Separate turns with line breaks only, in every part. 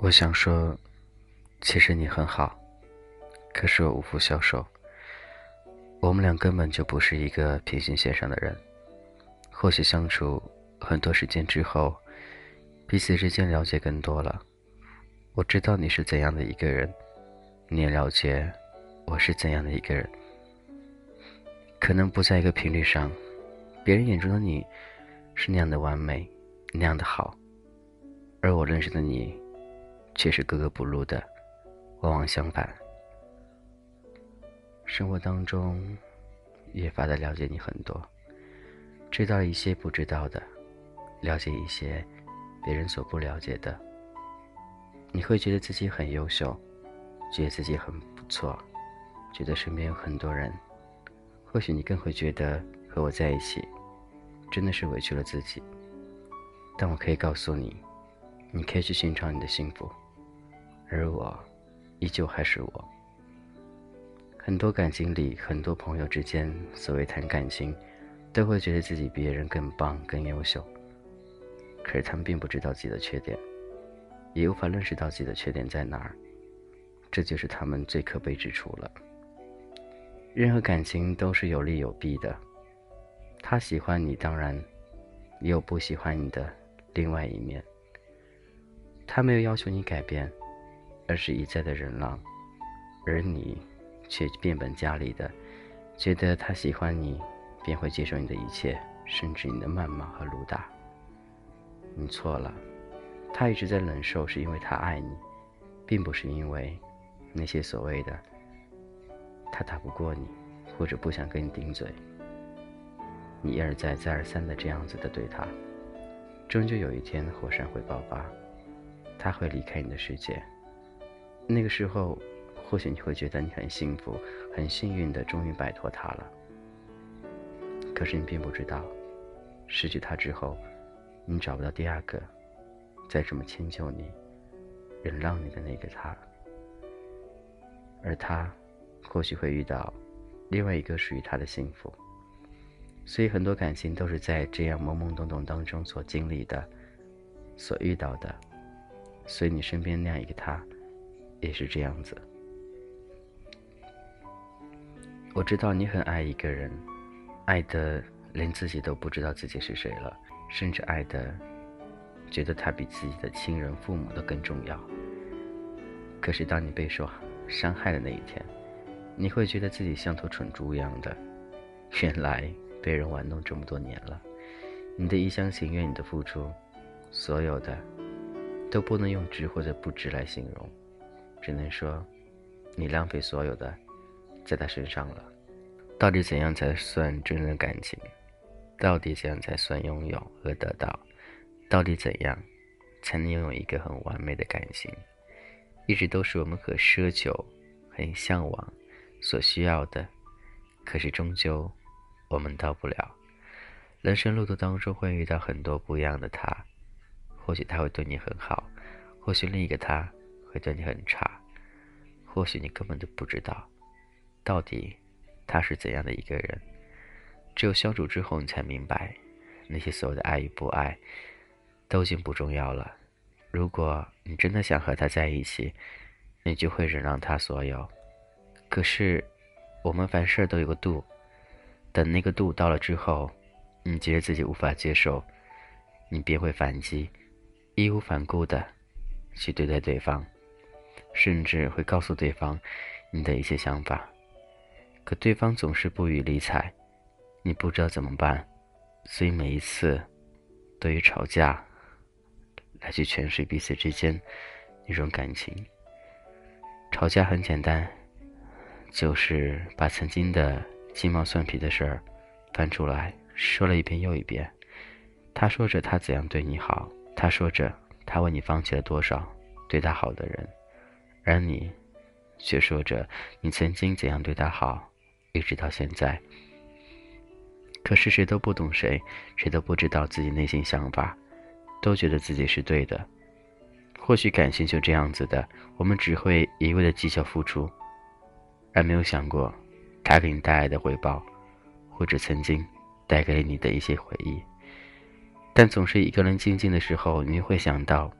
我想说，其实你很好，可是我无福消受。我们俩根本就不是一个平行线上的人。或许相处很多时间之后，彼此之间了解更多了。我知道你是怎样的一个人，你也了解我是怎样的一个人。可能不在一个频率上，别人眼中的你是那样的完美，那样的好，而我认识的你。却是格格不入的，往往相反。生活当中，越发的了解你很多，知道一些不知道的，了解一些别人所不了解的。你会觉得自己很优秀，觉得自己很不错，觉得身边有很多人。或许你更会觉得和我在一起，真的是委屈了自己。但我可以告诉你，你可以去寻找你的幸福。而我，依旧还是我。很多感情里，很多朋友之间，所谓谈感情，都会觉得自己比别人更棒、更优秀。可是他们并不知道自己的缺点，也无法认识到自己的缺点在哪儿。这就是他们最可悲之处了。任何感情都是有利有弊的。他喜欢你，当然也有不喜欢你的另外一面。他没有要求你改变。而是一再的忍让，而你却变本加厉的觉得他喜欢你，便会接受你的一切，甚至你的谩骂和辱打。你错了，他一直在忍受，是因为他爱你，并不是因为那些所谓的他打不过你，或者不想跟你顶嘴。你一而再、再而三的这样子的对他，终究有一天火山会爆发，他会离开你的世界。那个时候，或许你会觉得你很幸福、很幸运的，终于摆脱他了。可是你并不知道，失去他之后，你找不到第二个再这么迁就你、忍让你的那个他，而他或许会遇到另外一个属于他的幸福。所以很多感情都是在这样懵懵懂懂当中所经历的、所遇到的。所以你身边那样一个他。也是这样子。我知道你很爱一个人，爱的连自己都不知道自己是谁了，甚至爱的觉得他比自己的亲人、父母都更重要。可是当你被受伤害的那一天，你会觉得自己像头蠢猪一样的。原来被人玩弄这么多年了，你的一厢情愿，你的付出，所有的都不能用值或者不值来形容。只能说，你浪费所有的在他身上了。到底怎样才算真正的感情？到底怎样才算拥有和得到？到底怎样才能拥有一个很完美的感情？一直都是我们很奢求、很向往、所需要的。可是终究我们到不了。人生路途当中会遇到很多不一样的他，或许他会对你很好，或许另一个他。会对你很差，或许你根本就不知道，到底他是怎样的一个人。只有相处之后，你才明白，那些所谓的爱与不爱，都已经不重要了。如果你真的想和他在一起，你就会忍让他所有。可是，我们凡事都有个度，等那个度到了之后，你觉得自己无法接受，你便会反击，义无反顾的去对待对方。甚至会告诉对方你的一些想法，可对方总是不予理睬，你不知道怎么办，所以每一次对于吵架来去诠释彼此之间一种感情。吵架很简单，就是把曾经的鸡毛蒜皮的事儿翻出来说了一遍又一遍。他说着他怎样对你好，他说着他为你放弃了多少对他好的人。而你，却说着你曾经怎样对他好，一直到现在。可是谁都不懂谁，谁都不知道自己内心想法，都觉得自己是对的。或许感情就这样子的，我们只会一味的计较付出，而没有想过他给你带来的回报，或者曾经带给你的一些回忆。但总是一个人静静的时候，你会想到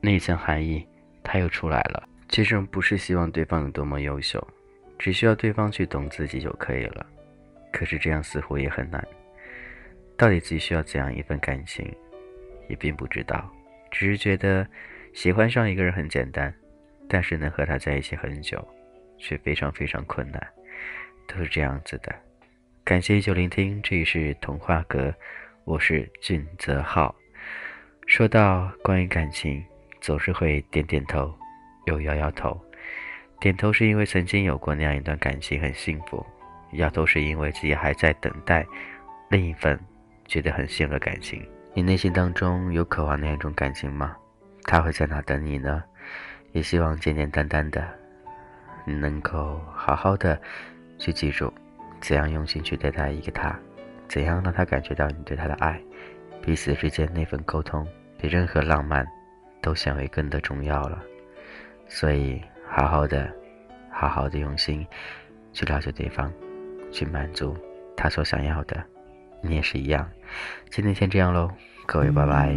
那一层含义，它又出来了。其实不是希望对方有多么优秀，只需要对方去懂自己就可以了。可是这样似乎也很难。到底自己需要怎样一份感情，也并不知道，只是觉得喜欢上一个人很简单，但是能和他在一起很久，却非常非常困难，都是这样子的。感谢依旧聆听，这里是童话阁。我是俊泽浩。说到关于感情，总是会点点头，又摇摇头。点头是因为曾经有过那样一段感情很幸福，摇头是因为自己还在等待另一份觉得很幸福的感情。你内心当中有渴望那样一种感情吗？他会在哪等你呢？也希望简简单单的，你能够好好的去记住，怎样用心去对待一个他。怎样让他感觉到你对他的爱？彼此之间那份沟通，比任何浪漫都显为更的重要了。所以，好好的，好好的用心去了解对方，去满足他所想要的。你也是一样。今天先这样喽，各位，拜拜。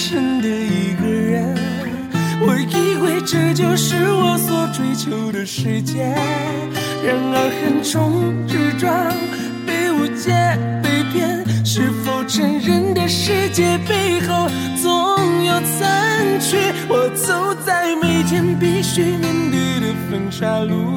剩的一个人，我以为这就是我所追求的世界，然而横冲直撞，被误解被骗，是否成人的世界背后总有残缺？我走在每天必须面对的分岔路，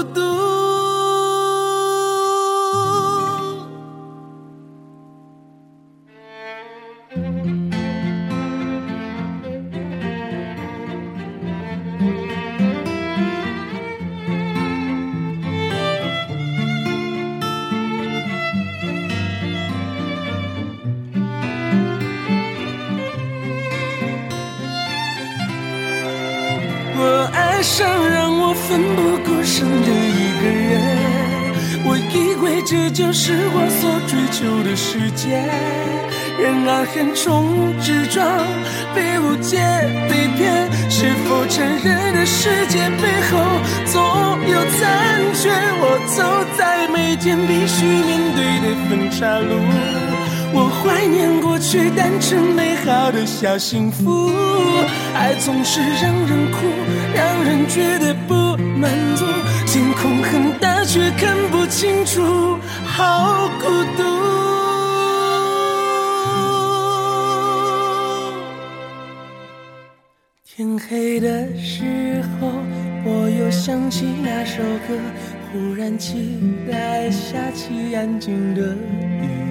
独奋不顾身的一个人，我以为这就是我所追求的世界，然而横冲直撞，被误解被骗，是否成人的世界背后总有残缺？我走在每天必须面对的分岔路，我怀念过去单纯美好的小幸福，爱总是让人哭。让人觉得不满足，天空很大却看不清楚，好孤独。天黑的时候，我又想起那首歌，忽然起来下起安静的雨。